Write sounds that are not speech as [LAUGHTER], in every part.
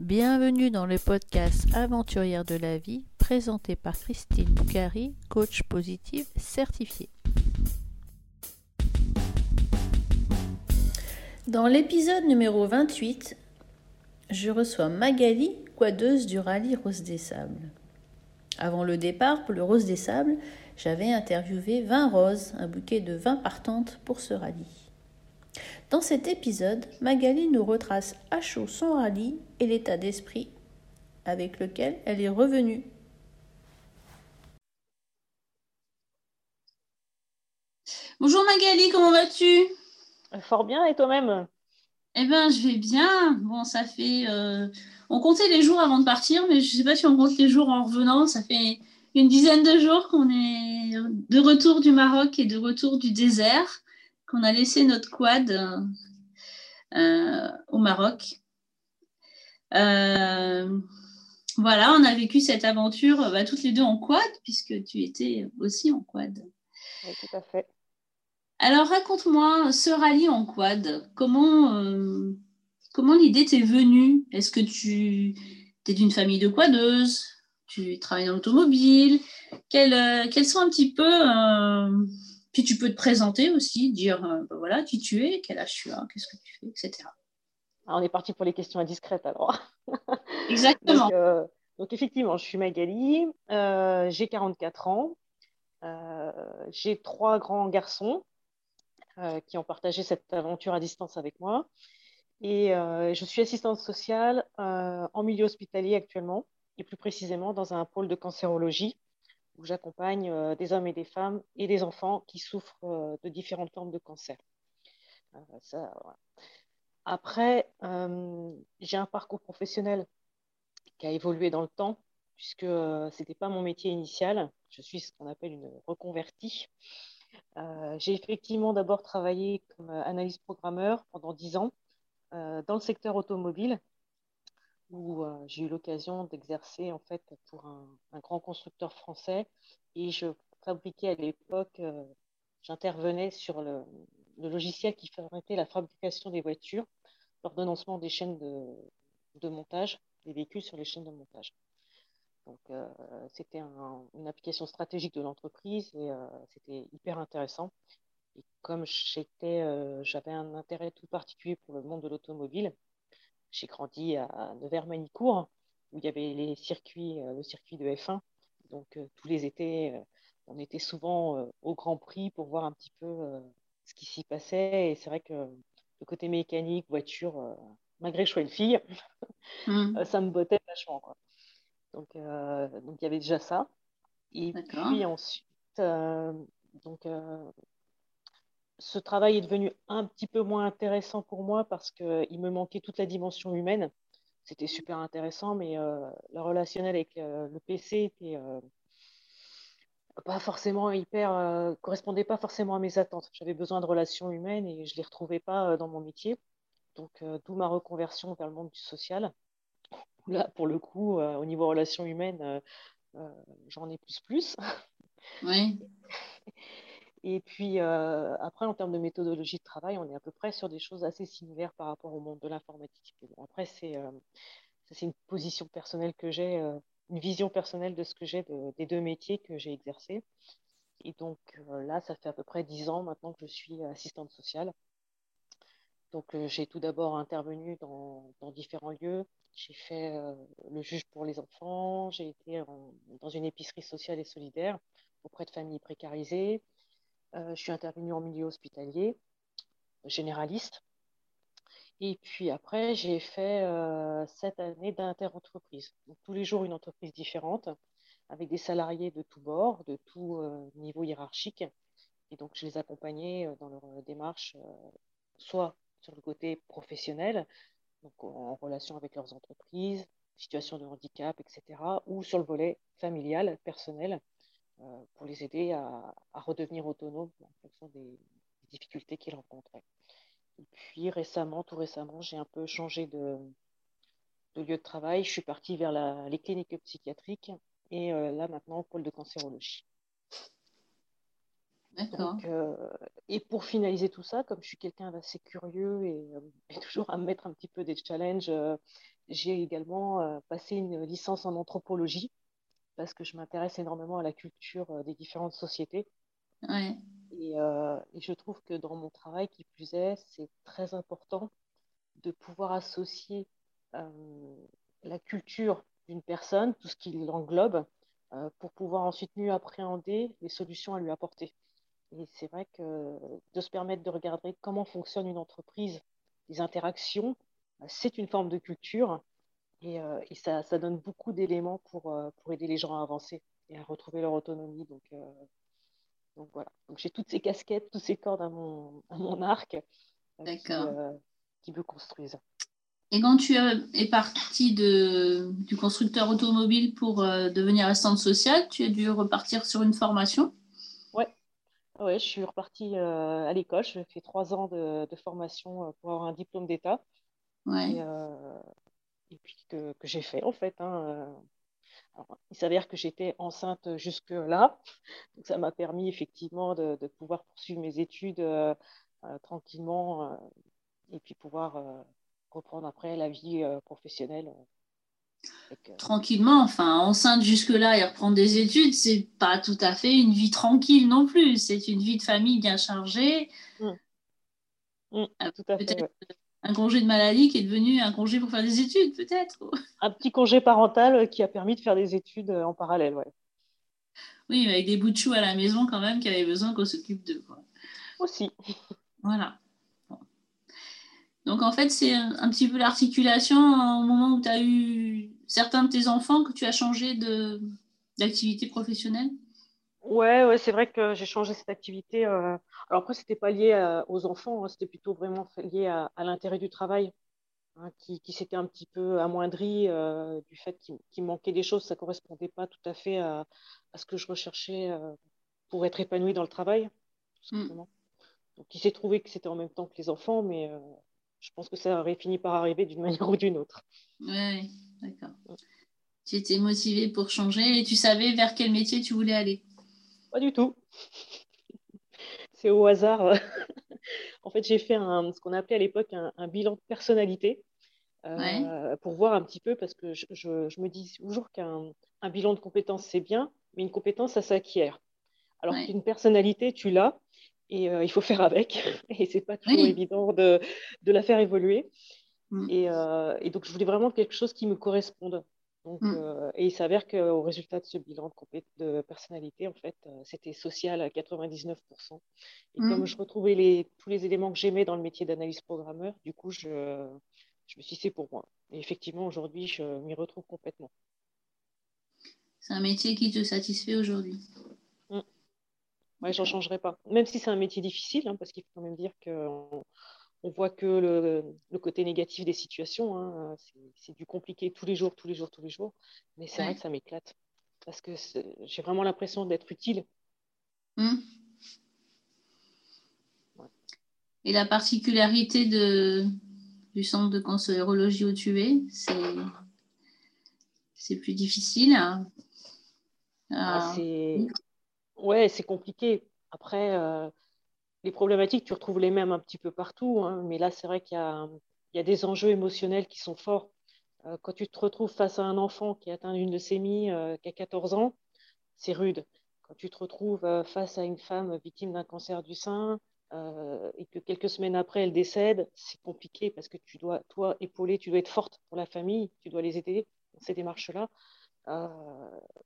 Bienvenue dans le podcast Aventurière de la vie présenté par Christine Boucari, coach positive certifiée. Dans l'épisode numéro 28, je reçois Magali, quadeuse du rallye Rose des Sables. Avant le départ pour le Rose des Sables, j'avais interviewé 20 roses, un bouquet de 20 partantes pour ce rallye. Dans cet épisode, Magali nous retrace à chaud son rallye et l'état d'esprit avec lequel elle est revenue. Bonjour Magali, comment vas-tu? Fort bien et toi-même? Eh bien, je vais bien. Bon, ça fait. Euh, on comptait les jours avant de partir, mais je ne sais pas si on compte les jours en revenant. Ça fait une dizaine de jours qu'on est de retour du Maroc et de retour du désert qu'on a laissé notre quad euh, au Maroc. Euh, voilà, on a vécu cette aventure bah, toutes les deux en quad, puisque tu étais aussi en quad. Oui, tout à fait. Alors, raconte-moi ce rallye en quad. Comment, euh, comment l'idée t'est venue? Est-ce que tu es d'une famille de quadeuses Tu travailles dans l'automobile? Quels, quels, sont un petit peu puis tu peux te présenter aussi, dire euh, ben voilà qui tu es, quel âge tu as, qu'est-ce que tu fais, etc. Ah, on est parti pour les questions indiscrètes alors. [LAUGHS] Exactement. Euh, donc, effectivement, je suis Magali, euh, j'ai 44 ans, j'ai trois grands garçons qui ont partagé cette aventure à distance avec moi. Et je suis assistante sociale en milieu hospitalier actuellement, et plus précisément dans un pôle de cancérologie où j'accompagne euh, des hommes et des femmes et des enfants qui souffrent euh, de différentes formes de cancer. Euh, Après, j'ai un parcours professionnel qui a évolué dans le temps, puisque ce n'était pas mon métier initial. Je suis ce qu'on appelle une reconvertie. j'ai effectivement d'abord travaillé comme analyste programmeur pendant dix ans dans le secteur automobile, où euh, j'ai eu l'occasion d'exercer en fait pour un, grand constructeur français et je fabriquais à l'époque, euh, j'intervenais sur le, logiciel qui permettait la fabrication des voitures, l'ordonnancement des chaînes de, montage, des véhicules sur les chaînes de montage. Donc euh, c'était une application stratégique de l'entreprise et c'était hyper intéressant. Et comme j'avais un intérêt tout particulier pour le monde de l'automobile, j'ai grandi à Nevers-Manicourt, où il y avait les circuits, euh, le circuit de F1. Donc, euh, tous les étés, euh, on était souvent au Grand Prix pour voir un petit peu ce qui s'y passait. Et c'est vrai que le côté mécanique, voiture, malgré que je sois une fille, [LAUGHS] mmh. ça me bottait vachement. Donc, donc, il y avait déjà ça. Et puis ensuite, donc, ce travail est devenu un petit peu moins intéressant pour moi parce qu'il me manquait toute la dimension humaine. C'était super intéressant, mais euh, le relationnel avec euh, le PC était euh, pas forcément hyper, correspondait pas forcément à mes attentes. J'avais besoin de relations humaines et je les retrouvais pas dans mon métier. Donc, d'où ma reconversion vers le monde du social. Là, pour le coup, au niveau relations humaines, j'en ai plus plus. Oui. [LAUGHS] Et puis euh, après, en termes de méthodologie de travail, on est à peu près sur des choses assez similaires par rapport au monde de l'informatique. après, c'est euh, une position personnelle que j'ai, euh, une vision personnelle de ce que j'ai des deux métiers que j'ai exercés. Et donc là, ça fait à peu près dix ans maintenant que je suis assistante sociale. Donc j'ai tout d'abord intervenu dans, différents lieux. J'ai fait le juge pour les enfants, j'ai été dans une épicerie sociale et solidaire auprès de familles précarisées. Euh, je suis intervenue en milieu hospitalier, généraliste. Et puis après, j'ai fait euh, sept années d'interentreprise. Tous les jours, une entreprise différente, avec des salariés de tous bords, de tout euh, niveau hiérarchique. Et donc, je les accompagnais dans leur démarche, soit sur le côté professionnel, donc en relation avec leurs entreprises, situation de handicap, etc., ou sur le volet familial, personnel, pour les aider à, redevenir autonomes en fonction des, difficultés qu'ils rencontraient. Et puis récemment, tout récemment, j'ai un peu changé de, lieu de travail. Je suis partie vers les cliniques psychiatriques et euh, là maintenant au pôle de cancérologie. D'accord. Euh, et pour finaliser tout ça, comme je suis quelqu'un d'assez curieux et, [LAUGHS] toujours à me mettre un petit peu des challenges, j'ai également passé une licence en anthropologie parce que je m'intéresse énormément à la culture des différentes sociétés. Ouais. Et, et, je trouve que dans mon travail, qui plus est, c'est très important de pouvoir associer la culture d'une personne, tout ce qui l'englobe, euh, pour pouvoir ensuite mieux appréhender les solutions à lui apporter. Et c'est vrai que de se permettre de regarder comment fonctionne une entreprise, les interactions, euh, c'est une forme de culture et, euh, et ça, ça, donne beaucoup d'éléments pour, pour aider les gens à avancer et à retrouver leur autonomie. Donc, donc voilà. Donc j'ai toutes ces casquettes, toutes ces cordes à mon, à mon arc qui, qui me construisent. Et quand tu es parti de, du constructeur automobile pour euh, devenir assistante sociale, tu as dû repartir sur une formation? Oui, ouais, je suis repartie euh, à l'école. J'ai fait trois ans de, formation euh, pour avoir un diplôme d'État. Ouais. Et, puis que, que j'ai fait en fait. Hein, il s'avère que j'étais enceinte jusque-là. Donc ça m'a permis effectivement de, de, pouvoir poursuivre mes études tranquillement et puis pouvoir reprendre après la vie euh, professionnelle. Euh, Tranquillement, enfin, enceinte jusque-là et reprendre des études, c'est pas tout à fait une vie tranquille non plus. C'est une vie de famille bien chargée. Mmh. Mmh, euh, tout à fait. Un congé de maladie qui est devenu un congé pour faire des études, peut-être. [LAUGHS] Un petit congé parental qui a permis de faire des études en parallèle, ouais. Oui, avec des bouts de choux à la maison quand même qui avaient besoin qu'on s'occupe d'eux. Aussi. Voilà. Donc en fait, c'est un, petit peu l'articulation au moment où tu as eu certains de tes enfants que tu as changé d'activité professionnelle? Ouais, ouais c'est vrai que j'ai changé cette activité. Euh, alors après, ce n'était pas lié euh, aux enfants, hein, c'était plutôt vraiment lié à, l'intérêt du travail, hein, qui, s'était un petit peu amoindri euh, du fait qu'il manquait des choses. Ça ne correspondait pas tout à fait à, ce que je recherchais pour être épanouie dans le travail, tout simplement. Donc il s'est trouvé que c'était en même temps que les enfants, mais je pense que ça aurait fini par arriver d'une [LAUGHS] manière ou d'une autre. Oui, d'accord. Tu étais motivée pour changer et tu savais vers quel métier tu voulais aller Pas du tout. C'est au hasard. [LAUGHS] en fait, j'ai fait un, ce qu'on appelait à l'époque un, bilan de personnalité euh, pour voir un petit peu, parce que je, je, me dis toujours qu'un bilan de compétences, c'est bien, mais une compétence, ça s'acquiert. Alors qu'une personnalité, tu l'as, et euh, il faut faire avec. [LAUGHS] Et c'est pas toujours évident de, de, la faire évoluer. Mm. Et, euh, et, donc, je voulais vraiment quelque chose qui me corresponde. Donc, mm. euh, et il s'avère qu'au résultat de ce bilan de, de personnalité, en fait, c'était social à 99%. Et mm. comme je retrouvais les, tous les éléments que j'aimais dans le métier d'analyse programmeur, du coup, je, je me suis dit, c'est pour moi. Et effectivement, aujourd'hui, je m'y retrouve complètement. C'est un métier qui te satisfait aujourd'hui? Ouais, j'en changerai pas. Même si c'est un métier difficile, hein, parce qu'il faut quand même dire qu'on on voit que le, côté négatif des situations. Hein, c'est du compliqué tous les jours, tous les jours, tous les jours. Mais c'est vrai que ça m'éclate. Parce que j'ai vraiment l'impression d'être utile. Hmm. Et la particularité de, du centre de cancérologie au tué, c'est plus difficile. Hein. Ah, c'est Ouais, c'est compliqué. Après, euh, les problématiques, tu retrouves les mêmes un petit peu partout, hein, mais là, c'est vrai qu'il y a, des enjeux émotionnels qui sont forts. Euh, quand tu te retrouves face à un enfant qui a atteint une leucémie, euh, qui a 14 ans, c'est rude. Quand tu te retrouves face à une femme victime d'un cancer du sein et que quelques semaines après, elle décède, c'est compliqué parce que tu dois, toi, épauler, tu dois être forte pour la famille, tu dois les aider dans ces démarches-là.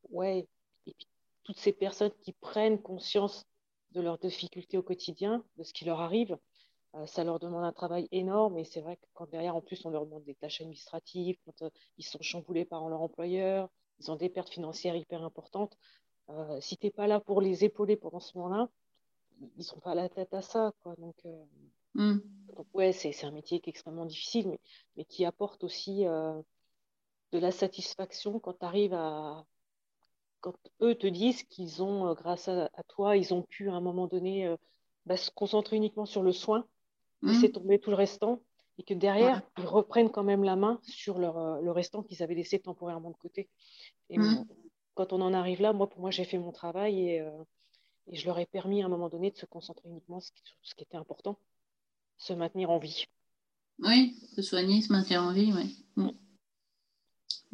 ouais, et puis toutes ces personnes qui prennent conscience de leurs difficultés au quotidien, de ce qui leur arrive, euh, ça leur demande un travail énorme. Et c'est vrai que quand derrière, en plus, on leur demande des tâches administratives, quand euh, ils sont chamboulés par leur employeur, ils ont des pertes financières hyper importantes. Euh, si tu n'es pas là pour les épauler pendant ce moment-là, ils ne sont pas à la tête à ça. Quoi. Donc, mm. donc ouais, c'est un métier qui est extrêmement difficile, mais, mais qui apporte aussi de la satisfaction quand tu arrives à, quand eux te disent qu'ils ont, euh, grâce à, toi, ils ont pu à un moment donné euh, bah, se concentrer uniquement sur le soin, mmh. laisser tomber tout le restant, et que derrière, ils reprennent quand même la main sur leur, euh, le restant qu'ils avaient laissé temporairement de côté. Et mmh. quand on en arrive là, moi, pour moi, j'ai fait mon travail et, et, je leur ai permis à un moment donné de se concentrer uniquement sur ce qui était important, se maintenir en vie. Oui, se soigner, se maintenir en vie, oui. Mmh.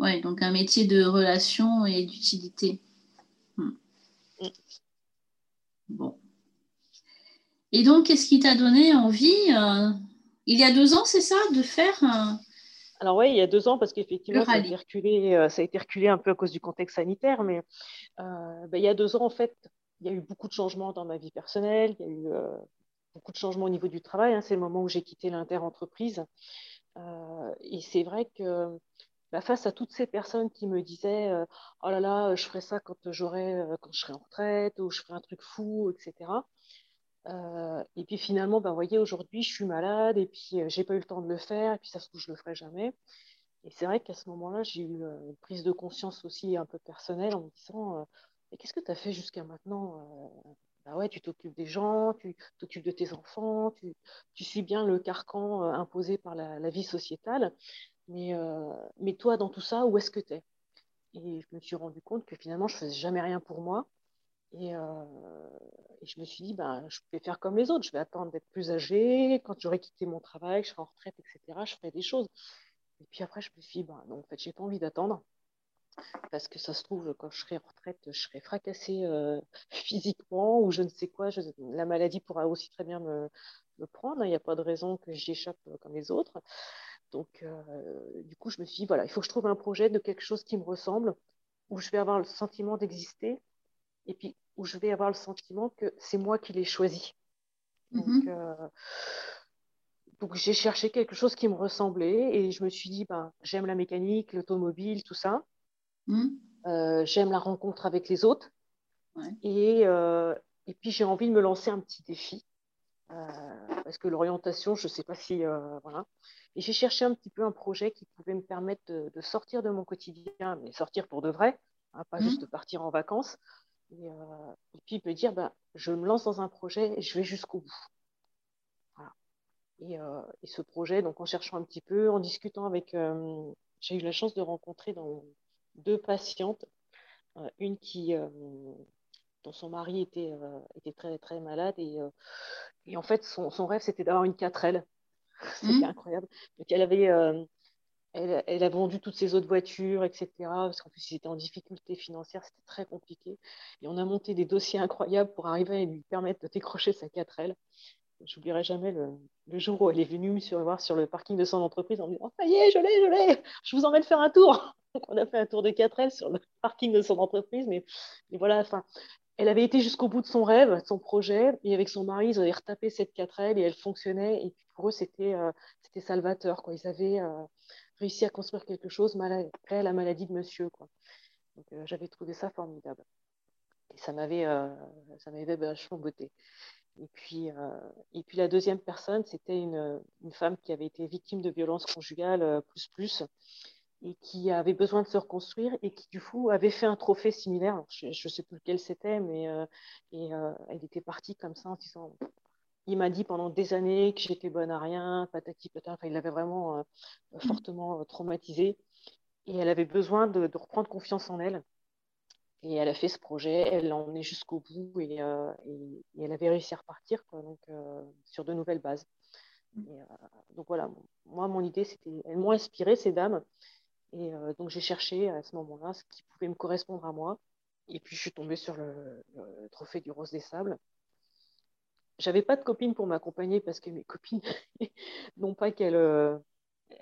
Ouais, donc un métier de relation et d'utilité. Hmm. Mm. Bon. Et donc, qu'est-ce qui t'a donné envie, euh, il y a deux ans, c'est ça, de faire Alors oui, il y a deux ans, parce qu'effectivement, ça, a été reculé, euh, ça a été reculé un peu à cause du contexte sanitaire, mais euh, ben, il y a deux ans, en fait, il y a eu beaucoup de changements dans ma vie personnelle, il y a eu beaucoup de changements au niveau du travail. Hein. c'est le moment où j'ai quitté l'inter-entreprise. et c'est vrai que bah, face à toutes ces personnes qui me disaient Oh là là, je ferai ça quand, j'aurai, quand je serai en retraite, ou je ferai un truc fou, etc. et puis finalement, vous voyez, aujourd'hui, je suis malade, et puis j'ai pas eu le temps de le faire, et puis ça se trouve, je le ferai jamais. Et c'est vrai qu'à ce moment-là, j'ai eu une prise de conscience aussi un peu personnelle en me disant Mais qu'est-ce que tu as fait jusqu'à maintenant bah ouais, tu t'occupes des gens, tu t'occupes de tes enfants, tu, tu, suis bien le carcan imposé par la vie sociétale. Mais, euh, mais toi, dans tout ça, où est-ce que tu es Et je me suis rendu compte que finalement, je ne faisais jamais rien pour moi. Et, euh, et, je me suis dit, ben, je vais faire comme les autres. Je vais attendre d'être plus âgée. Quand j'aurai quitté mon travail, je serai en retraite, etc., je ferai des choses. Et puis après, je me suis dit, ben, non, en fait, je n'ai pas envie d'attendre. Parce que ça se trouve, quand je serai en retraite, je serai fracassée euh, [LAUGHS] physiquement ou je ne sais quoi. la maladie pourra aussi très bien me, me prendre. Il n'y a pas de raison que j'y échappe comme les autres. Donc, euh, du coup, je me suis dit, voilà, il faut que je trouve un projet de quelque chose qui me ressemble, où je vais avoir le sentiment d'exister, et puis où je vais avoir le sentiment que c'est moi qui l'ai choisi. Donc, mhm. euh, donc j'ai cherché quelque chose qui me ressemblait, et je me suis dit, ben, j'aime la mécanique, l'automobile, tout ça. Mhm. Euh, j'aime la rencontre avec les autres. Et, et puis, j'ai envie de me lancer un petit défi. Parce que l'orientation, je ne sais pas si. voilà. Et j'ai cherché un petit peu un projet qui pouvait me permettre de, sortir de mon quotidien, mais sortir pour de vrai, hein, pas juste mmh. partir en vacances. Et, euh, puis me dire, ben, je me lance dans un projet et je vais jusqu'au bout. Euh, et, ce projet, donc en cherchant un petit peu, en discutant avec, euh, j'ai eu la chance de rencontrer dans deux patientes, une qui dont son mari était, était très très malade et, et en fait son, son rêve c'était d'avoir une 4L [LAUGHS] C'était mmh. incroyable. Donc, elle avait, euh, elle, elle, a vendu toutes ses autres voitures, etc. Parce qu'en plus, ils étaient en difficulté financière, c'était très compliqué. Et on a monté des dossiers incroyables pour arriver à lui permettre de décrocher sa 4L. J'oublierai jamais le, le, jour où elle est venue me survoir sur le parking de son entreprise en me disant oh, Ça y est, je l'ai, je l'ai, je vous emmène faire un tour. [LAUGHS] Donc, on a fait un tour de 4L sur le parking de son entreprise. Mais, mais voilà, enfin, elle avait été jusqu'au bout de son rêve, de son projet, et avec son mari, ils avaient retapé cette 4L et elle fonctionnait. Et pour eux, c'était euh, salvateur. Quoi. Ils avaient euh, réussi à construire quelque chose après la maladie de monsieur. Quoi. Donc, euh, j'avais trouvé ça formidable. Et ça m'avait m'avait vachement beauté. Et puis, et puis la deuxième personne, c'était une, une, femme qui avait été victime de violences conjugales plus plus et qui avait besoin de se reconstruire et qui du coup avait fait un trophée similaire. je ne sais plus lequel c'était, mais euh, et, euh, elle était partie comme ça en disant il m'a dit pendant des années que j'étais bonne à rien, patati patata. Enfin, il l'avait vraiment euh, mm. fortement traumatisée et elle avait besoin de, de, reprendre confiance en elle. Et elle a fait ce projet, elle en est jusqu'au bout et, et, elle avait réussi à repartir quoi, donc, sur de nouvelles bases. Mm. donc voilà, moi mon idée c'était, elles m'ont inspiré ces dames et euh, donc j'ai cherché à ce moment-là ce qui pouvait me correspondre à moi. Et puis je suis tombée sur le, trophée du Rose des Sables. J'avais pas de copine pour m'accompagner parce que mes copines, [LAUGHS] non pas qu'elles. Euh,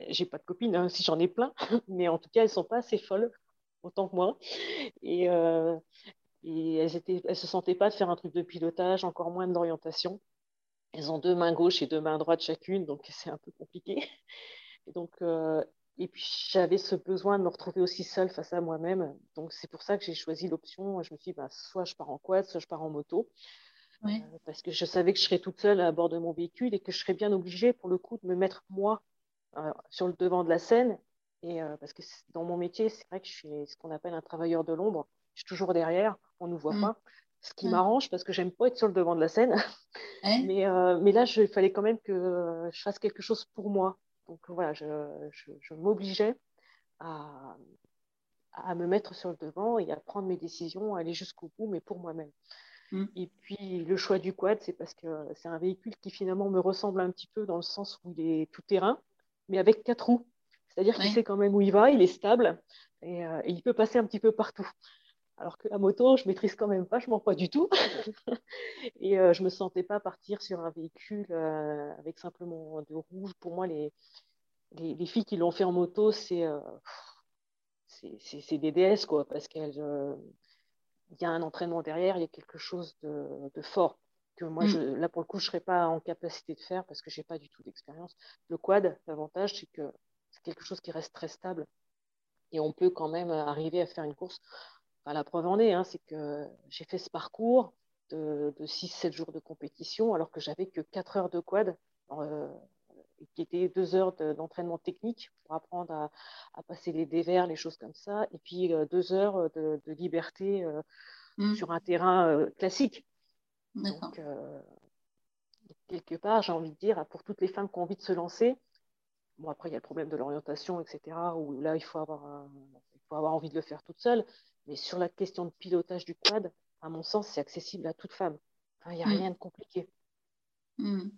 j'ai pas de copines, hein, si j'en ai plein, [LAUGHS] mais en tout cas elles sont pas assez folles autant que moi. Et, euh, et elles, étaient, elles se sentaient pas de faire un truc de pilotage, encore moins d'orientation. Elles ont deux mains gauches et deux mains droites chacune, donc c'est un peu compliqué. [LAUGHS] Et donc, et puis j'avais ce besoin de me retrouver aussi seule face à moi-même. Donc c'est pour ça que j'ai choisi l'option. Je me suis dit, bah, soit je pars en quad, soit je pars en moto. Euh, parce que je savais que je serais toute seule à bord de mon véhicule et que je serais bien obligée pour le coup de me mettre moi euh, sur le devant de la scène. Et euh, parce que dans mon métier, c'est vrai que je suis ce qu'on appelle un travailleur de l'ombre. Je suis toujours derrière, on ne nous voit mm. pas. Ce qui mm. m'arrange parce que j'aime pas être sur le devant de la scène. [LAUGHS] mais, mais là, il fallait quand même que je fasse quelque chose pour moi. Donc voilà, je, m'obligeais à, me mettre sur le devant et à prendre mes décisions, à aller jusqu'au bout, mais pour moi-même. Mm. Et puis le choix du quad, c'est parce que c'est un véhicule qui finalement me ressemble un petit peu dans le sens où il est tout terrain, mais avec quatre roues. C'est-à-dire qu'il sait quand même où il va, il est stable. et, il peut passer un petit peu partout. Alors que la moto, je maîtrise quand même vachement pas du tout. [LAUGHS] et je me sentais pas partir sur un véhicule avec simplement deux roues. Pour moi, les, les, filles qui l'ont fait en moto, c'est c'est des déesses, quoi, parce qu'il y a un entraînement derrière, il y a quelque chose de, fort que moi, mm. je, là, pour le coup, je ne serais pas en capacité de faire parce que je n'ai pas du tout d'expérience. Le quad, l'avantage, c'est que c'est quelque chose qui reste très stable et on peut quand même arriver à faire une course. La preuve en est, hein, c'est que j'ai fait ce parcours de, de 6-7 jours de compétition alors que j'avais que 4 heures de quad. Euh, qui était deux heures d'entraînement technique pour apprendre à, passer les dévers, les choses comme ça, et puis euh, deux heures de, liberté euh, mm. sur un terrain euh, classique. Donc, quelque part, j'ai envie de dire, pour toutes les femmes qui ont envie de se lancer, bon, après, il y a le problème de l'orientation, etc., où là, il faut, avoir il faut avoir envie de le faire toute seule, mais sur la question de pilotage du quad, à mon sens, c'est accessible à toute femme. Il n'y a mm. rien de compliqué. Mm.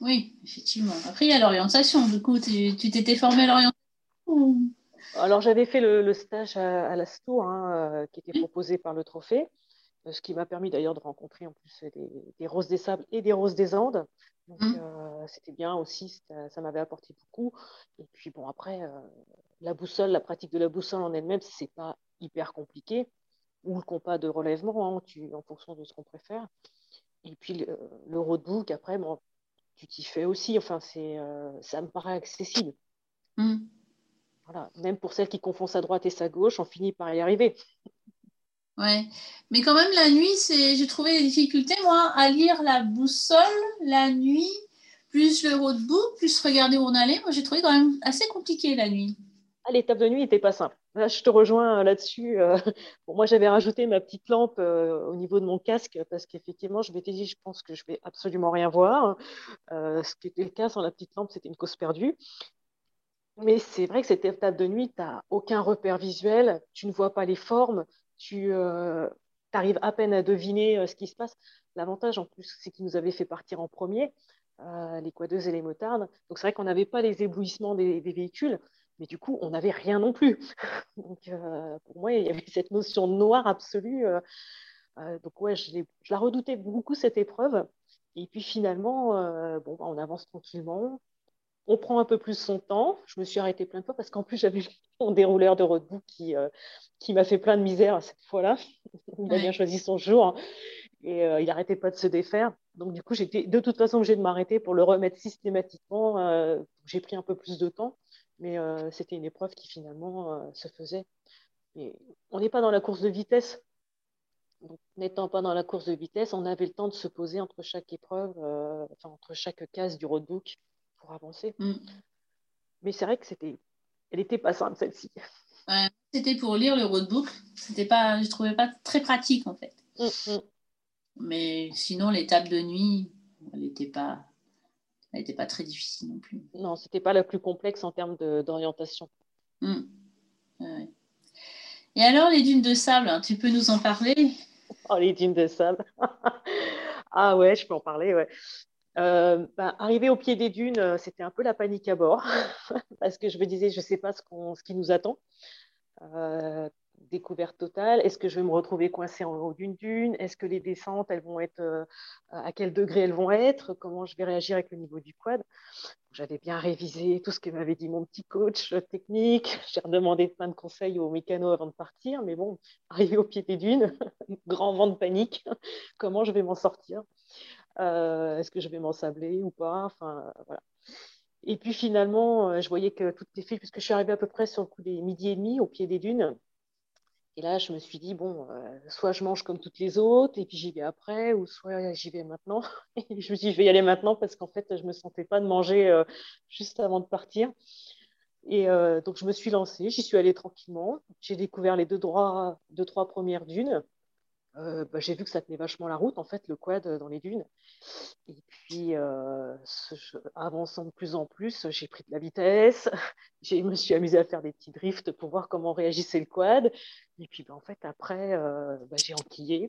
Oui, effectivement. Après, il y a l'orientation. Du coup, tu t'étais formée à l'orientation Alors, j'avais fait le, stage à, la STO, hein, euh, qui était proposé par le Trophée, euh, ce qui m'a permis d'ailleurs de rencontrer en plus des, roses des sables et des roses des Andes. Donc, euh, c'était bien aussi, ça m'avait apporté beaucoup. Et puis, bon, après, la boussole, la pratique de la boussole en elle-même, c'est pas hyper compliqué. Ou le compas de relèvement, hein, en fonction de ce qu'on préfère. Et puis, le, le roadbook, après, bon, tu t'y fais aussi. Enfin, c'est, euh, ça me paraît accessible. Mm. Voilà. Même pour celles qui confondent sa droite et sa gauche, on finit par y arriver. Ouais, mais quand même la nuit, c'est, j'ai trouvé des difficultés moi à lire la boussole la nuit, plus le roadbook, plus regarder où on allait. Moi, j'ai trouvé quand même assez compliqué la nuit. Ah, l'étape de nuit n'était pas simple. Là, je te rejoins euh, là-dessus. Euh, [LAUGHS] moi, j'avais rajouté ma petite lampe euh, au niveau de mon casque parce qu'effectivement, je m'étais dit, je pense que je vais absolument rien voir. ce qui était le cas sans la petite lampe, c'était une cause perdue. Mais c'est vrai que cette étape de nuit, tu n'as aucun repère visuel, tu ne vois pas les formes, tu arrives à peine à deviner ce qui se passe. L'avantage en plus, c'est qu'ils nous avaient fait partir en premier, les quadeuses et les motardes. Donc c'est vrai qu'on n'avait pas les éblouissements des véhicules mais du coup, on n'avait rien non plus. [LAUGHS] donc, euh, pour moi, il y avait cette notion de noir absolue. Euh, euh, donc, ouais, je, la redoutais beaucoup, cette épreuve. Et puis, finalement, bon, bah, on avance tranquillement. On prend un peu plus son temps. Je me suis arrêtée plein de fois parce qu'en plus, j'avais [LAUGHS] mon dérouleur de roadbook qui, qui m'a fait plein de misère cette fois-là. [LAUGHS] il a bien choisi son jour. Hein. et il n'arrêtait pas de se défaire. Donc, du coup, j'étais de toute façon obligée de m'arrêter pour le remettre systématiquement. j'ai pris un peu plus de temps. Mais euh, c'était une épreuve qui finalement euh, se faisait. on n'est pas dans la course de vitesse. N'étant pas dans la course de vitesse, on avait le temps de se poser entre chaque épreuve, euh, enfin, entre chaque case du roadbook pour avancer. Mm. Mais c'est vrai que c'était, elle n'était pas simple celle-ci. c'était pour lire le roadbook. C'était pas, je trouvais pas très pratique en fait. Mm, mm. Mais sinon, l'étape de nuit, elle n'était pas, elle n'était pas très difficile non plus. Non, c'était pas la plus complexe en termes d'orientation. Hmm. Et alors, les dunes de sable, hein, tu peux nous en parler? Oh, les dunes de sable. [LAUGHS] ah ouais, je peux en parler, ouais. Euh, bah, arriver au pied des dunes, euh, c'était un peu la panique à bord, [LAUGHS] parce que je me disais, je ne sais pas ce, ce, qui nous attend. Euh, découverte totale Est-ce que je vais me retrouver coincée en haut d'une dune? Est-ce que les descentes, elles vont être euh, à quel degré elles vont être? Comment je vais réagir avec le niveau du quad? J'avais bien révisé tout ce que m'avait dit mon petit coach technique. [LAUGHS] J'ai redemandé plein de conseils aux mécanos avant de partir, mais bon, [LAUGHS] arrivé au pied des dunes, [LAUGHS] grand vent de panique. Comment je vais m'en sortir? Euh, Est-ce que je vais m'en sabler ou pas? Enfin, voilà. Et puis finalement, euh, je voyais que toutes les filles, puisque je suis arrivée à peu près sur le coup des midi et demi au pied des dunes, et là, je me suis dit, bon, euh, soit je mange comme toutes les autres, et puis j'y vais après, ou soit j'y vais maintenant. [LAUGHS] Et je me suis dit, je vais y aller maintenant parce qu'en fait, je ne me sentais pas de manger euh, juste avant de partir. Et euh, donc, je me suis lancée, j'y suis allée tranquillement. J'ai découvert les deux, droits, deux, trois premières dunes. Euh, bah, j'ai vu que ça tenait vachement la route, en fait, le quad dans les dunes. Et puis, euh, avançant de plus en plus, j'ai pris de la vitesse. [LAUGHS] Je me suis amusée à faire des petits drifts pour voir comment réagissait le quad. Et puis, bah, en fait, après, euh, bah, j'ai enquillé.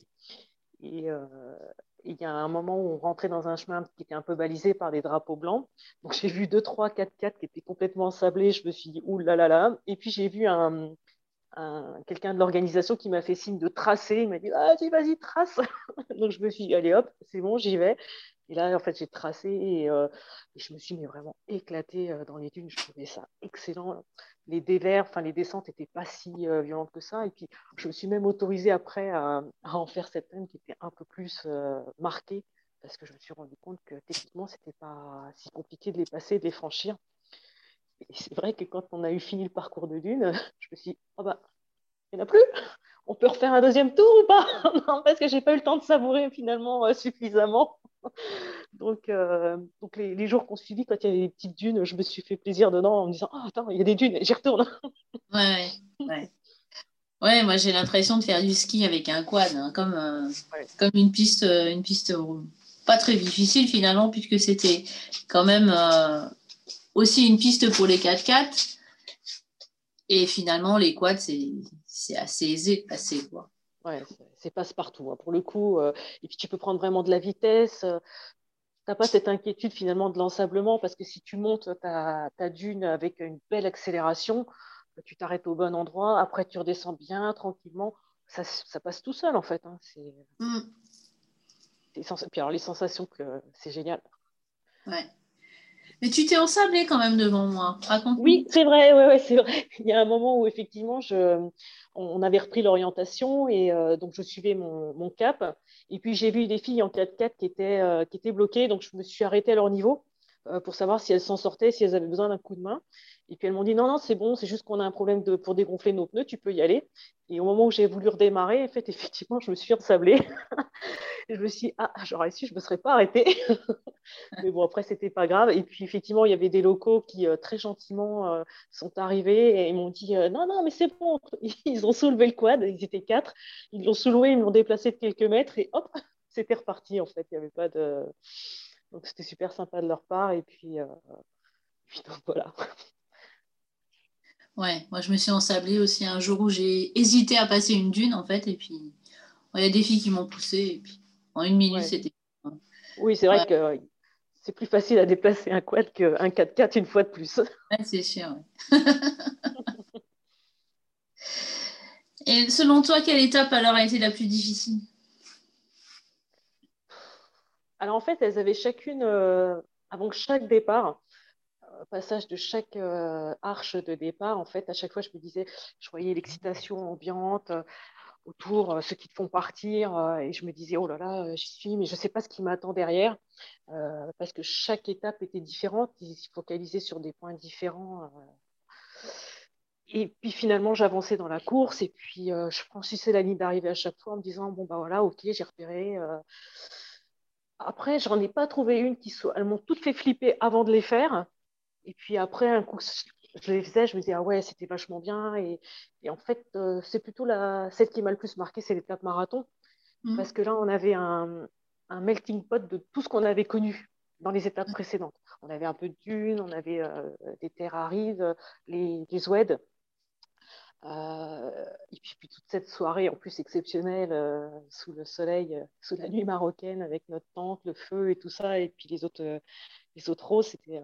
Et, il y a un moment où on rentrait dans un chemin qui était un peu balisé par des drapeaux blancs. Donc j'ai vu deux, trois, quatre, quatre qui étaient complètement ensablés. Je me suis dit, ouh là là là. Et puis j'ai vu un, quelqu'un de l'organisation qui m'a fait signe de tracer. Il m'a dit, vas-y, vas-y, trace. [LAUGHS] Donc je me suis dit, allez hop, c'est bon, j'y vais. Et là, en fait, j'ai tracé et, euh, je me suis vraiment éclatée euh, dans les dunes. Je trouvais ça excellent. Les dévers, enfin les descentes n'étaient pas si euh, violentes que ça. Et puis, je me suis même autorisée après à, en faire certaines qui étaient un peu plus marquées parce que je me suis rendu compte que techniquement, c'était pas si compliqué de les passer, de les franchir. Et c'est vrai que quand on a eu fini le parcours de dunes, [LAUGHS] je me suis dit, oh bah, il n'y en a plus on peut refaire un deuxième tour ou pas? [LAUGHS] Non, parce que j'ai pas eu le temps de savourer finalement suffisamment. [LAUGHS] donc, euh, donc les, jours qu'on suivit, quand il y avait des petites dunes, je me suis fait plaisir dedans en me disant, oh, attends, il y a des dunes, j'y retourne. ouais, ouais. Ouais, moi j'ai l'impression de faire du ski avec un quad, hein, comme, euh, comme une piste, euh, une piste pas très difficile finalement, puisque c'était quand même aussi une piste pour les 4x4. Et finalement, les quads, c'est assez aisé de passer. Quoi. Ouais, c'est passe-partout. Hein. Pour le coup, euh, et puis tu peux prendre vraiment de la vitesse. Euh, tu n'as pas cette inquiétude finalement de l'ensablement parce que si tu montes ta, ta, dune avec une belle accélération, bah, tu t'arrêtes au bon endroit. Après, tu redescends bien tranquillement. Ça, ça passe tout seul en fait. Hein. C'est. Mm. Puis alors les sensations que c'est génial. Ouais. Mais tu t'es ensablé quand même devant moi. Raconte. Oui, c'est vrai, ouais, ouais, c'est vrai. Il y a un moment où effectivement, on avait repris l'orientation et euh, donc je suivais mon, mon, cap. Et puis j'ai vu des filles en 4x4 qui étaient, euh, qui étaient bloquées, donc je me suis arrêtée à leur niveau euh, pour savoir si elles s'en sortaient, si elles avaient besoin d'un coup de main. Et puis elles m'ont dit non, non, c'est bon, c'est juste qu'on a un problème pour dégonfler nos pneus, tu peux y aller. Et au moment où j'ai voulu redémarrer, en fait, [LAUGHS] effectivement, je me suis ensablée. je me suis dit, ah, j'aurais su, je ne me serais pas arrêtée. [LAUGHS] Mais bon, après, c'était pas grave. Et puis, effectivement, il y avait des locaux qui, euh, très gentiment, euh, sont arrivés et m'ont dit, euh, non, non, mais c'est bon. [LAUGHS] Ils ont soulevé le quad, ils étaient quatre. Ils l'ont soulevé, ils l'ont déplacé de quelques mètres et hop, c'était reparti, en fait. Il n'y avait pas de. Donc, c'était super sympa de leur part. Et puis, puis donc, voilà. Ouais, moi je me suis ensablée aussi un jour où j'ai hésité à passer une dune en fait, et puis il y a des filles qui m'ont poussé, et puis en une minute c'était. Oui, c'est vrai que c'est plus facile à déplacer un quad qu'un 4x4 une fois de plus. Ouais, c'est sûr. [LAUGHS] et selon toi, quelle étape alors a été la plus difficile? Alors en fait, elles avaient chacune, euh, avant chaque départ, passage de chaque euh, arche de départ, en fait, à chaque fois, je me disais, je voyais l'excitation ambiante euh, autour, euh, ceux qui te font partir, et je me disais, oh là là, j'y suis, mais je ne sais pas ce qui m'attend derrière, parce que chaque étape était différente, ils se focalisaient sur des points différents. Et puis finalement, j'avançais dans la course, et puis je franchissais la ligne d'arrivée à chaque fois en me disant, bon, bah voilà, ok, j'ai repéré. Après, j'en ai pas trouvé une qui soit. Elles m'ont toutes fait flipper avant de les faire. Et puis après, un coup, je les faisais, je me disais, ah ouais, c'était vachement bien. Et, en fait, euh, c'est plutôt la, celle qui m'a le plus marqué, c'est l'étape marathon. Mmh. Parce que là, on avait un, melting pot de tout ce qu'on avait connu dans les étapes précédentes. On avait un peu de dunes, on avait euh, des terres arides, les, les oueds. Euh, et puis, toute cette soirée en plus exceptionnelle sous le soleil, sous la nuit marocaine avec notre tente, le feu et tout ça, et puis les autres, les autres roses, c'était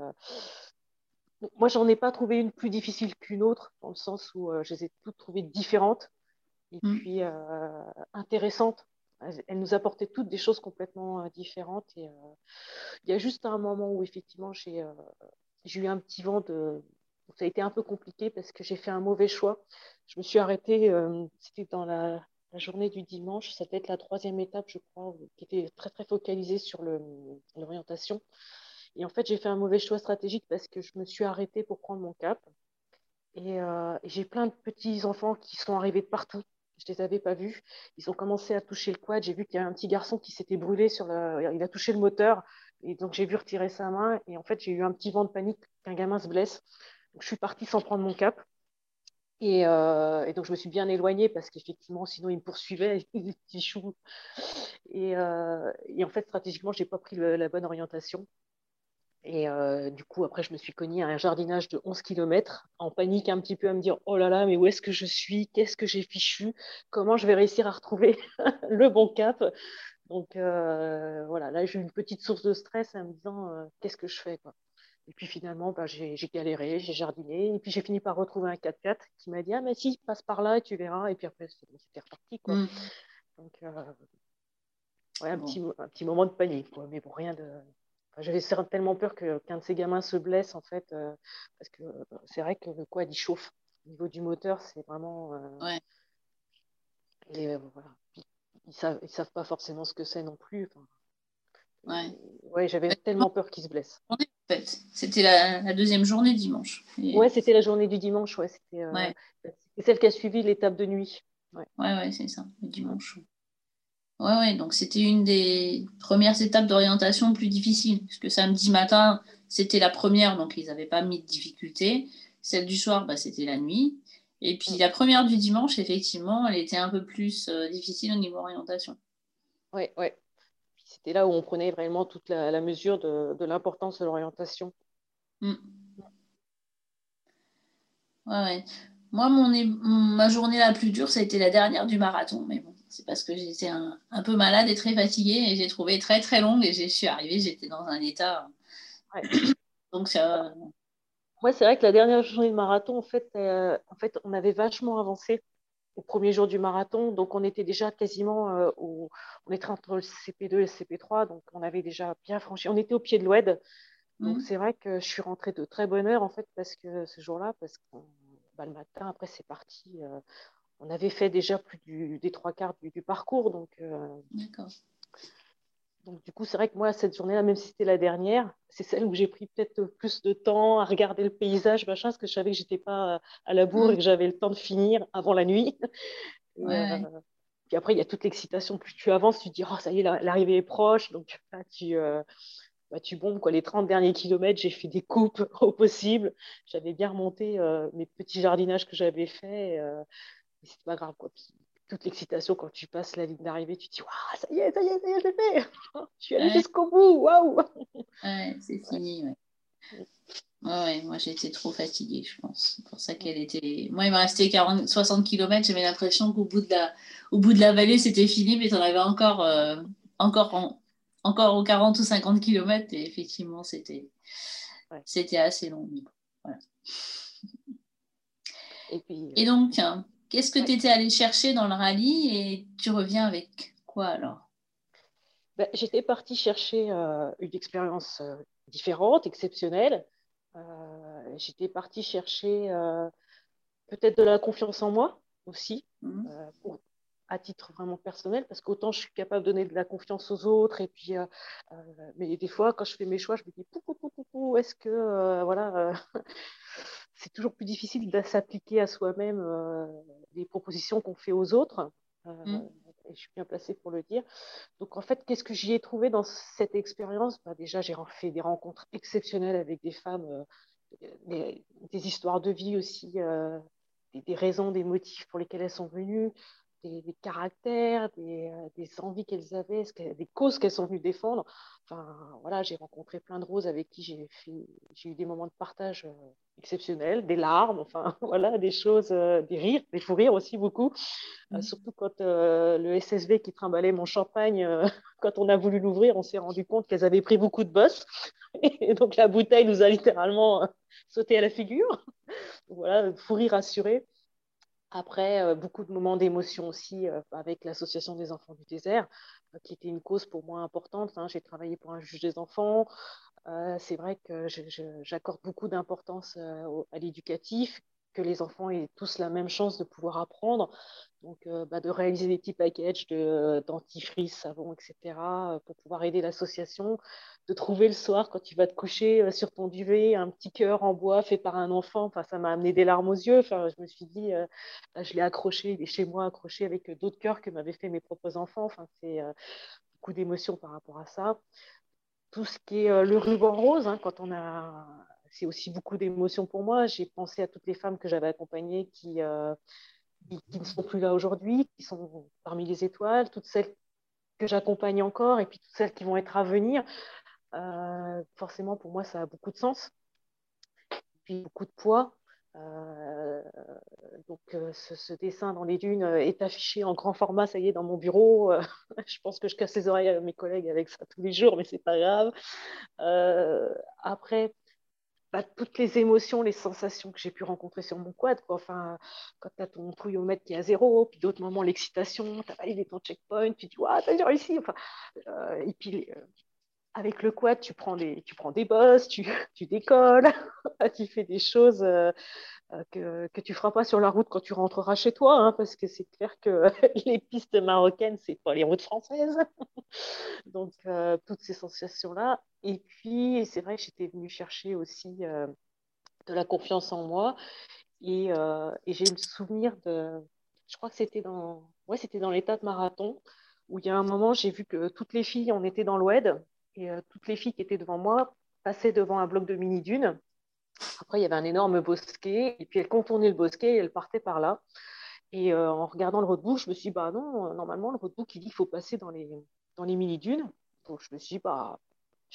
moi, j'en ai pas trouvé une plus difficile qu'une autre, dans le sens où euh, je les ai toutes trouvées différentes et mm. puis euh, intéressantes. Elles nous apportaient toutes des choses complètement euh, différentes. Et il y a juste un moment où, effectivement, j'ai eu un petit vent de. Ça a été un peu compliqué parce que j'ai fait un mauvais choix. Je me suis arrêtée, c'était dans la, journée du dimanche, ça devait être la troisième étape, je crois, qui était très, très focalisée sur l'orientation. Et en fait, j'ai fait un mauvais choix stratégique parce que je me suis arrêtée pour prendre mon cap. Et, euh, j'ai plein de petits enfants qui sont arrivés de partout. Je ne les avais pas vus. Ils ont commencé à toucher le quad. J'ai vu qu'il y a un petit garçon qui s'était brûlé sur le. Il a touché le moteur. Et donc, j'ai vu retirer sa main. Et en fait, j'ai eu un petit vent de panique qu'un gamin se blesse. Donc, je suis partie sans prendre mon cap. Et, euh, donc, je me suis bien éloignée parce qu'effectivement, sinon, il me poursuivait, [LAUGHS] les petits choux. Et, euh, et, en fait, stratégiquement, je n'ai pas pris la bonne orientation. Et euh, du coup, après, je me suis cognée à un jardinage de 11 km, en panique un petit peu, à me dire Oh là là, mais où est-ce que je suis? Qu'est-ce que j'ai fichu? Comment je vais réussir à retrouver [LAUGHS] le bon cap? Donc voilà, là j'ai eu une petite source de stress en me disant qu'est-ce que je fais quoi? Et puis finalement, bah, j'ai galéré, j'ai jardiné. Et puis j'ai fini par retrouver un 4x4 qui m'a dit Ah, mais si, passe par là tu verras. Et puis après, c'était reparti. Quoi. Mm. Donc, euh, ouais, un, petit, un petit moment de panique. Quoi. Mais bon, rien de. J'avais tellement peur qu'un de ces gamins se blesse, en fait. Euh, parce que euh, c'est vrai que le quad, il chauffe. Au niveau du moteur, c'est vraiment. ouais. Voilà. Ils ne savent, ils savent pas forcément ce que c'est non plus. ouais. ouais j'avais tellement peur qu'ils se blessent fait. C'était la, deuxième journée dimanche. Et... Ouais, c'était la journée du dimanche. Ouais, c'était euh, celle qui a suivi l'étape de nuit. Ouais, ouais, c'est ça, le dimanche. Ouais, ouais, donc c'était une des premières étapes d'orientation plus difficiles. Parce que samedi matin, c'était la première, donc ils n'avaient pas mis de difficulté. Celle du soir, bah, c'était la nuit. Et puis mm. la première du dimanche, effectivement, elle était un peu plus euh, difficile au niveau orientation. Ouais, ouais c'était là où on prenait vraiment toute la, mesure de, l'importance de l'orientation. Mm. Ouais, Moi, mon, ma journée la plus dure, ça a été la dernière du marathon. Mais bon, c'est parce que j'étais un, peu malade et très fatiguée et j'ai trouvé très très longue et je suis arrivée, j'étais dans un état. [COUGHS] Donc ça. Ouais, c'est vrai que la dernière journée de marathon, en fait, euh, en fait, on avait vachement avancé au premier jour du marathon. Donc, on était déjà quasiment euh, au, on était entre le CP2 et le CP3. Donc, on avait déjà bien franchi. On était au pied de l'oued. Donc, mmh. c'est vrai que je suis rentrée de très bonne heure, en fait, parce que ce jour-là, parce que bah, le matin, après, c'est parti. Euh, on avait fait déjà plus des trois quarts du, parcours. Donc, euh, D'accord. Donc, du coup, c'est vrai que moi, cette journée-là, même si c'était la dernière, c'est celle où j'ai pris peut-être plus de temps à regarder le paysage, machin, parce que je savais que j'étais pas à la bourre et que j'avais le temps de finir avant la nuit. [LAUGHS] Euh, puis après, il y a toute l'excitation. Plus tu avances, tu te dis, oh, ça y est, l'arrivée est proche. Donc, tu, euh, bah, tu bombes. Quoi. Les 30 derniers kilomètres, j'ai fait des coupes [LAUGHS] au possible. J'avais bien remonté euh, mes petits jardinages que j'avais faits. Mais c'était pas grave. Quoi toute l'excitation quand tu passes la ligne d'arrivée, tu te dis waouh, ça y est, ça y est, ça y est, je l'ai fait. [LAUGHS] je suis allée jusqu'au bout, waouh. Ouais, c'est fini, ouais. Ouais, moi j'ai été trop fatiguée, je pense. C'est pour ça qu'elle était. Moi, il m'a resté 40, 60 km. J'avais l'impression qu'au bout, de la... Au bout de la vallée, c'était fini, mais tu en avais encore, euh, encore, encore aux 40 ou 50 km. Et effectivement, c'était c'était assez long. Voilà. Et, puis, et donc, hein, Qu'est-ce que tu étais allé chercher dans le rallye et tu reviens avec quoi alors? Ben, J'étais partie chercher euh, une expérience euh, différente, exceptionnelle. Euh, j'étais partie chercher peut-être de la confiance en moi aussi, mmh. à titre vraiment personnel, parce qu'autant je suis capable de donner de la confiance aux autres, et puis, mais des fois, quand je fais mes choix, je me dis, pou, pou, pou, est-ce que, voilà, [LAUGHS] c'est toujours plus difficile de s'appliquer à soi-même euh, propositions qu'on fait aux autres. Euh, mm. je suis bien placée pour le dire. Donc, en fait, qu'est-ce que j'y ai trouvé dans cette expérience? Bah, Déjà, j'ai fait des rencontres exceptionnelles avec des femmes, euh, des, histoires de vie aussi, des, des, raisons, des motifs pour lesquels elles sont venues, des, caractères, des, euh, des envies qu'elles avaient, des causes qu'elles sont venues défendre. Enfin, voilà, j'ai rencontré plein de roses avec qui j'ai j'ai eu des moments de partage euh, exceptionnels, des larmes, enfin, [LAUGHS] voilà, des choses, euh, des rires, des fous rires aussi beaucoup. Mmh. surtout quand le SSV qui trimballait mon champagne, [LAUGHS] quand on a voulu l'ouvrir, on s'est rendu compte qu'elles avaient pris beaucoup de boss. [LAUGHS] Et donc la bouteille nous a littéralement sauté à la figure. voilà, fou rire assuré. Après, euh, beaucoup de moments d'émotion aussi euh, avec l'Association des enfants du désert, euh, qui était une cause pour moi importante. Hein. J'ai travaillé pour un juge des enfants. c'est vrai que j'accorde beaucoup d'importance à l'éducatif, que les enfants aient tous la même chance de pouvoir apprendre. Donc, bah, de réaliser des petits packages de, dentifrice, savon, etc., pour pouvoir aider l'association. De trouver le soir, quand tu vas te coucher sur ton duvet, un petit cœur en bois fait par un enfant. Enfin, ça m'a amené des larmes aux yeux. Enfin, je me suis dit, je l'ai accroché, il est chez moi accroché avec d'autres cœurs que m'avaient fait mes propres enfants. Enfin, c'est beaucoup d'émotions par rapport à ça. Tout ce qui est le ruban rose, hein, quand on a c'est aussi beaucoup d'émotions pour moi. J'ai pensé à toutes les femmes que j'avais accompagnées qui, euh, qui, ne sont plus là aujourd'hui, qui sont parmi les étoiles, toutes celles que j'accompagne encore et puis toutes celles qui vont être à venir. Euh, forcément, pour moi, ça a beaucoup de sens, puis beaucoup de poids. Euh, donc, ce, dessin dans les dunes est affiché en grand format, ça y est, dans mon bureau. [LAUGHS] je pense que je casse les oreilles à mes collègues avec ça tous les jours, mais c'est pas grave. après, toutes les émotions, les sensations que j'ai pu rencontrer sur mon quad. Enfin, quand tu as ton mètre qui est à zéro, puis d'autres moments, l'excitation, tu as validé ton checkpoint, tu vois, ah, tu as réussi. Enfin, euh, et puis, euh, avec le quad, tu prends des, tu prends des bosses, tu, décolles, [LAUGHS] tu fais des choses euh, que, que tu ne feras pas sur la route quand tu rentreras chez toi, hein, parce que c'est clair que [LAUGHS] les pistes marocaines, c'est pas les routes françaises. [LAUGHS] Donc, toutes ces sensations-là. Et puis, c'est vrai que j'étais venue chercher aussi euh, de la confiance en moi. Et, euh, et j'ai le souvenir de. Je crois que c'était dans, ouais, c'était dans l'état de marathon, où il y a un moment, j'ai vu que toutes les filles, on était dans l'oued, et euh, toutes les filles qui étaient devant moi passaient devant un bloc de mini-dunes. Après, il y avait un énorme bosquet, et puis elles contournaient le bosquet et elles partaient par là. Et en regardant le roadbook, je me suis dit, bah non, normalement, le roadbook, il dit qu'il faut passer dans les, dans les mini-dunes. Donc, je me suis dit, bah,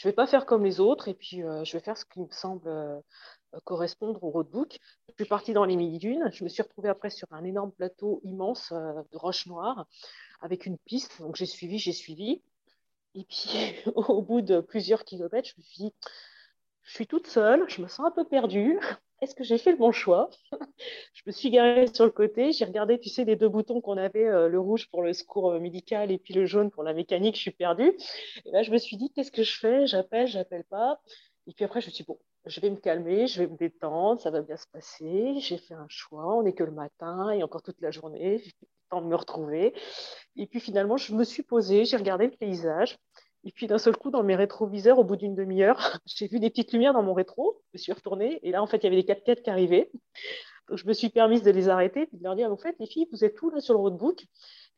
je ne vais pas faire comme les autres et puis euh, je vais faire ce qui me semble euh, correspondre au roadbook. Je suis partie dans les mini-dunes. Je me suis retrouvée après sur un énorme plateau immense euh, de roches noires avec une piste. Donc j'ai suivi, j'ai suivi. Et puis [LAUGHS] au bout de plusieurs kilomètres, je me suis dit, je suis toute seule, je me sens un peu perdue est-ce que j'ai fait le bon choix? [LAUGHS] Je me suis garée sur le côté, j'ai regardé, tu sais, les deux boutons qu'on avait, euh, le rouge pour le secours euh, médical et puis le jaune pour la mécanique, je suis perdue. Et là, je me suis dit, qu'est-ce que je fais? J'appelle, j'appelle pas. Et puis après, je me suis dit, bon, je vais me calmer, je vais me détendre, ça va bien se passer. J'ai fait un choix, on n'est que le matin et encore toute la journée, temps de me retrouver. Et puis finalement, je me suis posée, j'ai regardé le paysage. Et puis d'un seul coup, dans mes rétroviseurs, au bout d'une demi-heure, [LAUGHS] j'ai vu des petites lumières dans mon rétro. Je me suis retournée et là, en fait, il y avait des 4 4 qui arrivaient. Donc, je me suis permise de les arrêter et de leur dire, en fait, les filles, vous êtes où là sur le roadbook?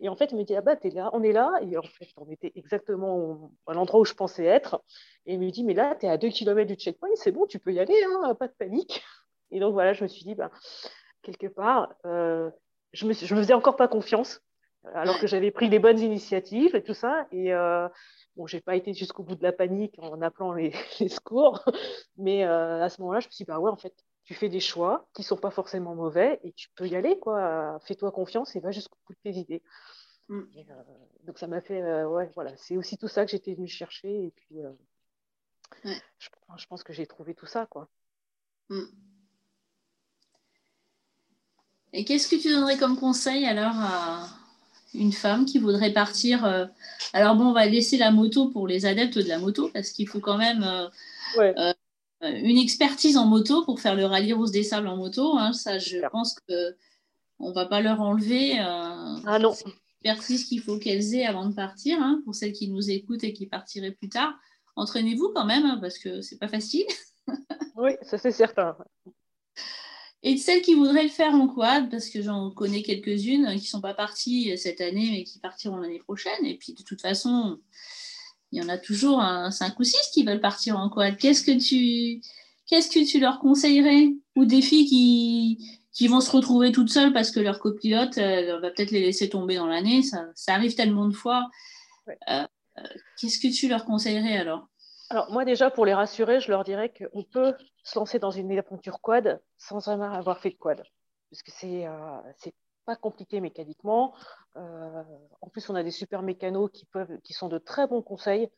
Et en fait, ils me dit, ah bah, t'es là, on est là. Et en fait, on était exactement à l'endroit où je pensais être. Et il me dit, mais là, tu es à 2 km du checkpoint, c'est bon, tu peux y aller, hein, pas de panique. Et donc, voilà, je me suis dit, bah, quelque part, euh, je, me, je me faisais encore pas confiance, alors que j'avais pris les bonnes initiatives et tout ça. Et. Euh, Bon, j'ai pas été jusqu'au bout de la panique en appelant [LAUGHS] les, secours, mais euh, à ce moment-là, je me suis dit, bah ouais, en fait, tu fais des choix qui sont pas forcément mauvais et tu peux y aller, quoi. Fais-toi confiance et va jusqu'au bout de tes idées. Mm. Euh, donc ça m'a fait, euh, ouais, voilà, c'est aussi tout ça que j'étais venue chercher et puis je, je, pense que j'ai trouvé tout ça, quoi. Mm. Et qu'est-ce que tu donnerais comme conseil alors à une femme qui voudrait partir. Euh, alors bon, on va laisser la moto pour les adeptes de la moto parce qu'il faut quand même euh, euh, une expertise en moto pour faire le rallye Rose des Sables en moto. Hein. ça, je pense que on va pas leur enlever. ah non. Expertise qu'il faut qu'elles aient avant de partir. Hein, pour celles qui nous écoutent et qui partiraient plus tard, entraînez-vous quand même hein, parce que c'est pas facile. oui, ça c'est certain. Et celles qui voudraient le faire en quad, parce que j'en connais quelques-unes qui ne sont pas parties cette année, mais qui partiront l'année prochaine. Et puis de toute façon, il y en a toujours un 5 ou 6 qui veulent partir en quad. Qu'est-ce que tu, qu'est-ce que tu leur conseillerais? Ou des filles qui, qui vont se retrouver toutes seules parce que leur copilote va peut-être les laisser tomber dans l'année. Ça, ça, arrive tellement de fois. Euh, euh, qu'est-ce que tu leur conseillerais alors? Alors moi déjà, pour les rassurer, je leur dirais qu'on peut se lancer dans une aventure quad sans jamais avoir fait de quad. Parce que c'est euh, pas compliqué mécaniquement. Euh, en plus, on a des super mécanos qui, peuvent, qui sont de très bons conseils.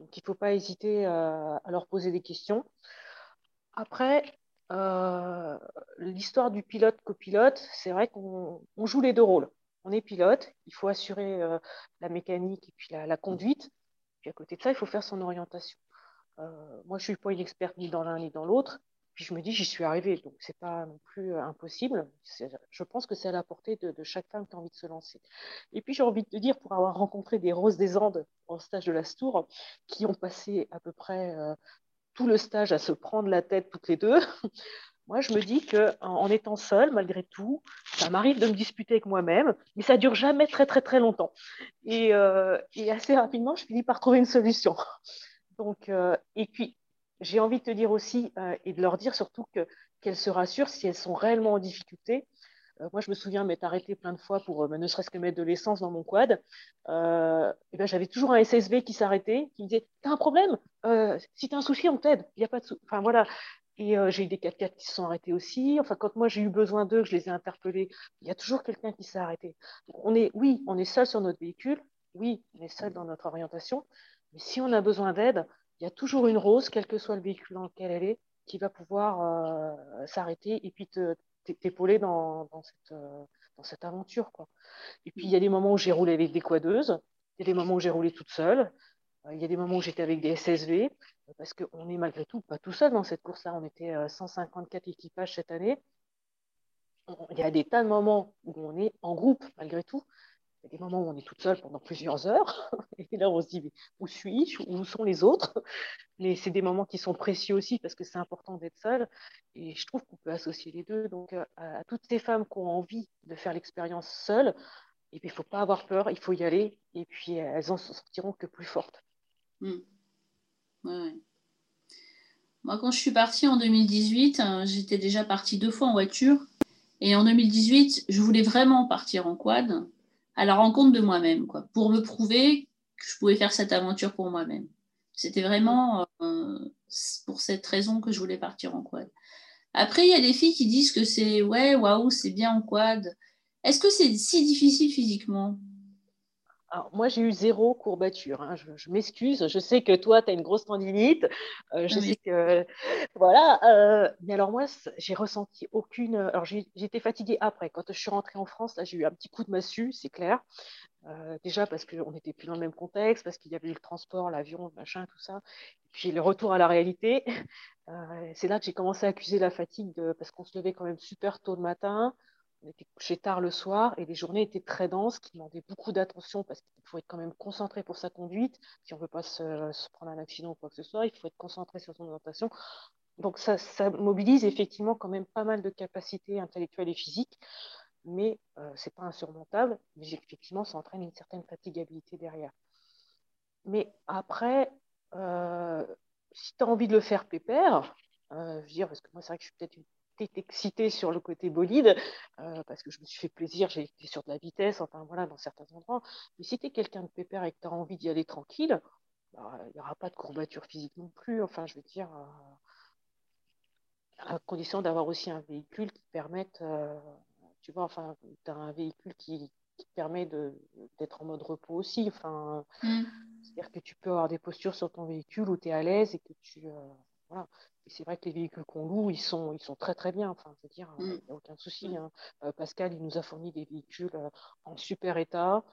Donc il ne faut pas hésiter euh, à leur poser des questions. Après, euh, l'histoire du pilote-copilote, c'est vrai qu'on joue les deux rôles. On est pilote, il faut assurer la mécanique et puis la, la conduite. Puis à côté de ça, il faut faire son orientation. Euh, moi, je suis pas une experte ni dans l'un ni dans l'autre. Puis je me dis, j'y suis arrivée, donc c'est pas non plus euh, impossible. Je pense que c'est à la portée de, chaque femme qui a envie de se lancer. Et puis j'ai envie de te dire, pour avoir rencontré des roses des Andes en stage de la Stour, qui ont passé à peu près euh, tout le stage à se prendre la tête toutes les deux, [LAUGHS] moi je me dis que en, étant seule, malgré tout, ça m'arrive de me disputer avec moi-même, mais ça dure jamais très très très longtemps. Et assez rapidement, je finis par trouver une solution. Donc, euh, et puis, j'ai envie de te dire aussi, euh, et de leur dire surtout qu'elles se rassurent si elles sont réellement en difficulté. Euh, moi, je me souviens m'être arrêtée plein de fois pour ne serait-ce que mettre de l'essence dans mon quad. et ben, j'avais toujours un SSV qui s'arrêtait, qui me disait T'as un problème Si tu as un souci, on t'aide. Il n'y a pas de Enfin, voilà. Et j'ai eu des 4x4 qui se sont arrêtés aussi. Enfin, quand moi j'ai eu besoin d'eux, je les ai interpellés, il y a toujours quelqu'un qui s'est arrêté. on est, oui, on est seul sur notre véhicule, oui, on est seul dans notre orientation, mais si on a besoin d'aide, il y a toujours une rose, quel que soit le véhicule dans lequel elle est, qui va pouvoir s'arrêter et puis t'épauler dans, dans, cette, dans cette aventure. Quoi. Et puis, il y a des moments où j'ai roulé avec des quadeuses, il y a des moments où j'ai roulé toute seule, il y a des moments où j'étais avec des SSV, parce qu'on est malgré tout pas tout seul dans cette course-là. On était 154 équipages cette année. Il y a des tas de moments où on est en groupe malgré tout. Il y a des moments où on est toute seule pendant plusieurs heures. [LAUGHS] Et là, on se dit, où suis-je? Où sont les autres? Mais c'est des moments qui sont précieux aussi parce que c'est important d'être seule. Et je trouve qu'on peut associer les deux. Donc, euh, à, toutes ces femmes qui ont envie de faire l'expérience seule, il ne faut pas avoir peur, il faut y aller. Et puis, elles en sortiront que plus fortes. Hmm. Moi, quand je suis partie en 2018, euh, j'étais déjà partie deux fois en voiture. Et en 2018, je voulais vraiment partir en quad à la rencontre de moi-même, quoi, pour me prouver que je pouvais faire cette aventure pour moi-même. C'était vraiment euh, pour cette raison que je voulais partir en quad. Après, il y a des filles qui disent que c'est ouais, waouh, c'est bien en quad. Est-ce que c'est si difficile physiquement? Moi, j'ai eu zéro courbature. Hein. Je, m'excuse. Je sais que toi, tu as une grosse tendinite. Euh, je sais que. Voilà. Euh, mais alors, moi, j'ai ressenti aucune. Alors, j'étais fatiguée après. Quand je suis rentrée en France, là, j'ai eu un petit coup de massue, c'est clair. Euh, déjà parce qu'on n'était plus dans le même contexte, parce qu'il y avait eu le transport, l'avion, machin, tout ça. Et puis le retour à la réalité. c'est là que j'ai commencé à accuser la fatigue parce qu'on se levait quand même super tôt le matin on était couché tard le soir et les journées étaient très denses, qui demandaient beaucoup d'attention parce qu'il faut être quand même concentré pour sa conduite. Si on ne veut pas se, prendre un accident ou quoi que ce soit, il faut être concentré sur son orientation. Donc ça, mobilise effectivement quand même pas mal de capacités intellectuelles et physiques, mais euh, ce n'est pas insurmontable, mais effectivement ça entraîne une certaine fatigabilité derrière. Mais après, euh, si tu as envie de le faire pépère, euh, je veux dire, parce que moi c'est vrai que je suis peut-être une excitée sur le côté bolide, euh, parce que je me suis fait plaisir, j'ai été sur de la vitesse, enfin voilà, dans certains endroits. Mais si tu es quelqu'un de pépère et que tu as envie d'y aller tranquille, bah, il n'y aura pas de courbature physique non plus. Enfin, je veux dire, euh, à condition d'avoir aussi un véhicule qui permette, euh, tu vois, enfin, tu as un véhicule qui, qui permet d'être en mode repos aussi. Enfin, mm. C'est-à-dire que tu peux avoir des postures sur ton véhicule où tu es à l'aise et que tu. Voilà c'est vrai que les véhicules qu'on loue, ils sont, ils sont très très bien. Enfin, je veux dire, il n'y a aucun souci. Hein. Euh, Pascal, il nous a fourni des véhicules euh, en super état,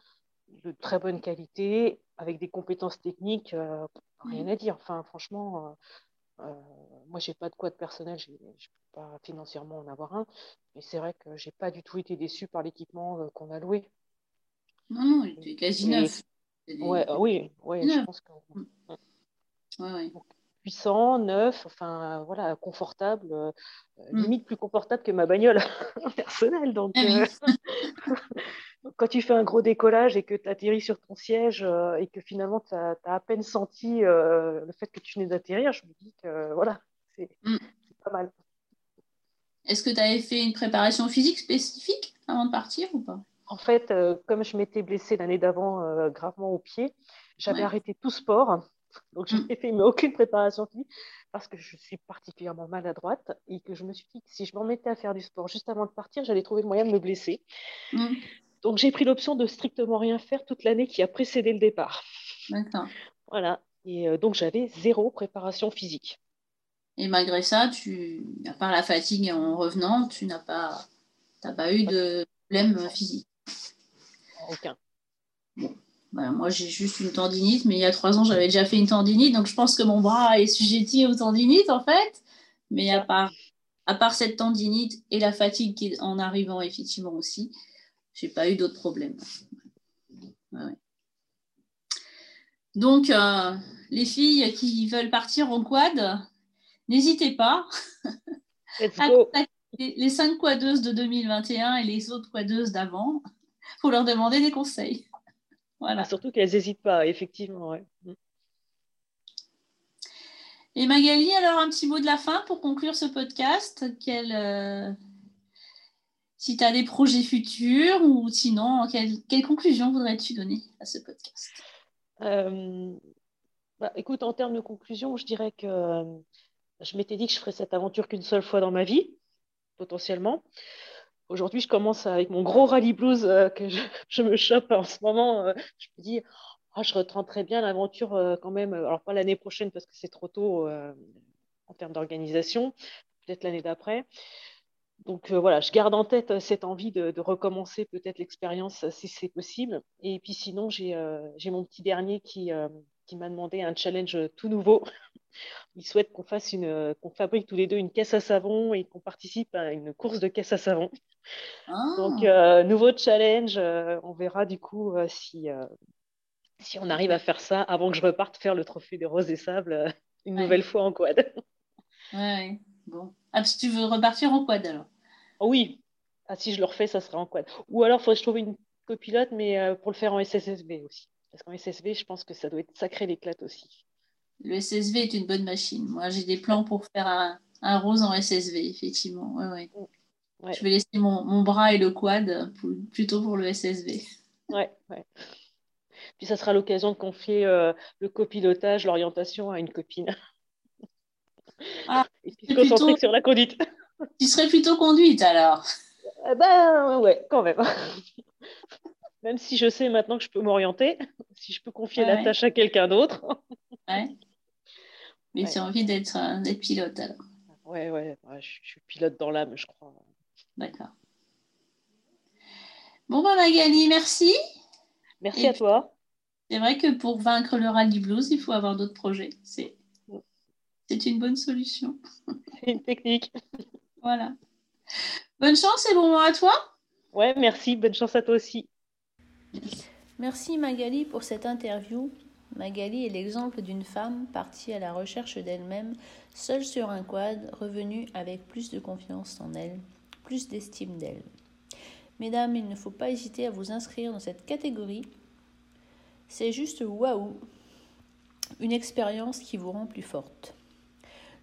de très bonne qualité, avec des compétences techniques, euh, rien à dire. Enfin, franchement, moi, j'ai pas de quoi de personnel, je ne peux pas financièrement en avoir un, mais c'est vrai que j'ai pas du tout été déçu par l'équipement qu'on a loué. Non, non, il était quasi neuf. Ouais, oui, ouais, je pense que. Mm. Ouais, puissant, neuf, enfin voilà, confortable, euh, mm. limite plus confortable que ma bagnole [LAUGHS] personnelle. Donc, ah euh, [LAUGHS] quand tu fais un gros décollage et que tu atterris sur ton siège euh, et que finalement tu as, à peine senti le fait que tu venais d'atterrir, je me dis que voilà, c'est mm. pas mal. Est-ce que tu avais fait une préparation physique spécifique avant de partir ou pas? En fait, comme je m'étais blessée l'année d'avant gravement au pied, j'avais arrêté tout sport. Donc, je mm. n'ai fait aucune préparation physique parce que je suis particulièrement maladroite et que je me suis dit que si je m'en mettais à faire du sport juste avant de partir, j'allais trouver le moyen de me blesser. Mm. Donc, j'ai pris l'option de strictement rien faire toute l'année qui a précédé le départ. D'accord. Voilà. Et euh, donc, j'avais zéro préparation physique. Et malgré ça, tu, à part la fatigue en revenant, tu n'as pas, pas eu de problème physique Aucun. Bon. Bah, moi, j'ai juste une tendinite, mais il y a trois ans, j'avais déjà fait une tendinite, donc je pense que mon bras est sujetti aux tendinites, en fait. Mais à part, à part cette tendinite et la fatigue qui en arrivant, effectivement, aussi, j'ai pas eu d'autres problèmes. Donc, euh, les filles qui veulent partir en quad, n'hésitez pas à les cinq quadeuses de 2021 et les autres quadeuses d'avant pour leur demander des conseils. Voilà. Surtout qu'elles n'hésitent pas, effectivement. Mm. Et Magali, alors un petit mot de la fin pour conclure ce podcast. Euh, si tu as des projets futurs ou sinon, quelle, quelle conclusion voudrais-tu donner à ce podcast? Euh, bah, Écoute, en termes de conclusion, je dirais que je m'étais dit que je ferais cette aventure qu'une seule fois dans ma vie, potentiellement. Aujourd'hui, je commence avec mon gros rallye blues euh, que je, [LAUGHS] me chope en ce moment. Euh, je me dis, oh, je retenterai bien l'aventure euh, quand même. Alors, pas l'année prochaine parce que c'est trop tôt en termes d'organisation, peut-être l'année d'après. Donc voilà, je garde en tête cette envie de, recommencer peut-être l'expérience si c'est possible. Et puis sinon, j'ai mon petit dernier qui, qui m'a demandé un challenge tout nouveau. [LAUGHS] Il souhaite qu'on fasse une, qu'on fabrique tous les deux une caisse à savon et qu'on participe à une course de caisse à savon. Donc, ah. euh, nouveau challenge. Euh, on verra du coup euh, si, si on arrive à faire ça avant que je reparte faire le trophée des roses et sables une nouvelle fois en quad. [LAUGHS] Ouais, bon. Ah, si tu veux repartir en quad alors Oui. Ah, si je le refais, ça sera en quad. Ou alors, il faudrait que je trouve une copilote, mais pour le faire en SSSB aussi. Parce qu'en SSV, je pense que ça doit être sacré l'éclate aussi. Le SSV est une bonne machine. Moi, j'ai des plans pour faire un, un rose en SSV, effectivement. Ouais, ouais. Mm. Je vais laisser mon, bras et le quad plutôt pour le SSV. Ouais, ouais. Puis ça sera l'occasion de confier euh, le copilotage, l'orientation à une copine. Ah, [LAUGHS] et puis se concentrer sur la conduite. [LAUGHS] Tu serais plutôt conduite alors eh Ben ouais, quand même. [LAUGHS] Même si je sais maintenant que je peux m'orienter, si je peux confier la tâche à quelqu'un d'autre. ouais. Mais tu as envie d'être pilote alors. Ouais, ouais, je, suis pilote dans l'âme, je crois. D'accord. Bon, bah, Magali, merci. Merci à toi. C'est vrai que pour vaincre le rallye blues, il faut avoir d'autres projets. C'est, c'est une bonne solution. [LAUGHS] C'est une technique. voilà. Bonne chance et bon mois à toi. Ouais, merci. Bonne chance à toi aussi. Merci Magali pour cette interview. Magali est l'exemple d'une femme partie à la recherche d'elle-même, seule sur un quad, revenue avec plus de confiance en elle plus d'estime d'elle. Mesdames, il ne faut pas hésiter à vous inscrire dans cette catégorie. C'est juste waouh, une expérience qui vous rend plus forte.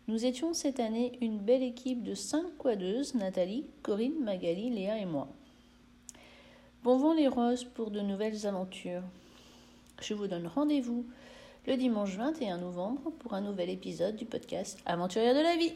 Nous étions cette année une belle équipe de cinq quadeuses, Nathalie, Corinne, Magali, Léa et moi. Bon vent les roses pour de nouvelles aventures. Je vous donne rendez-vous le dimanche 21 novembre pour un nouvel épisode du podcast Aventurière de la vie.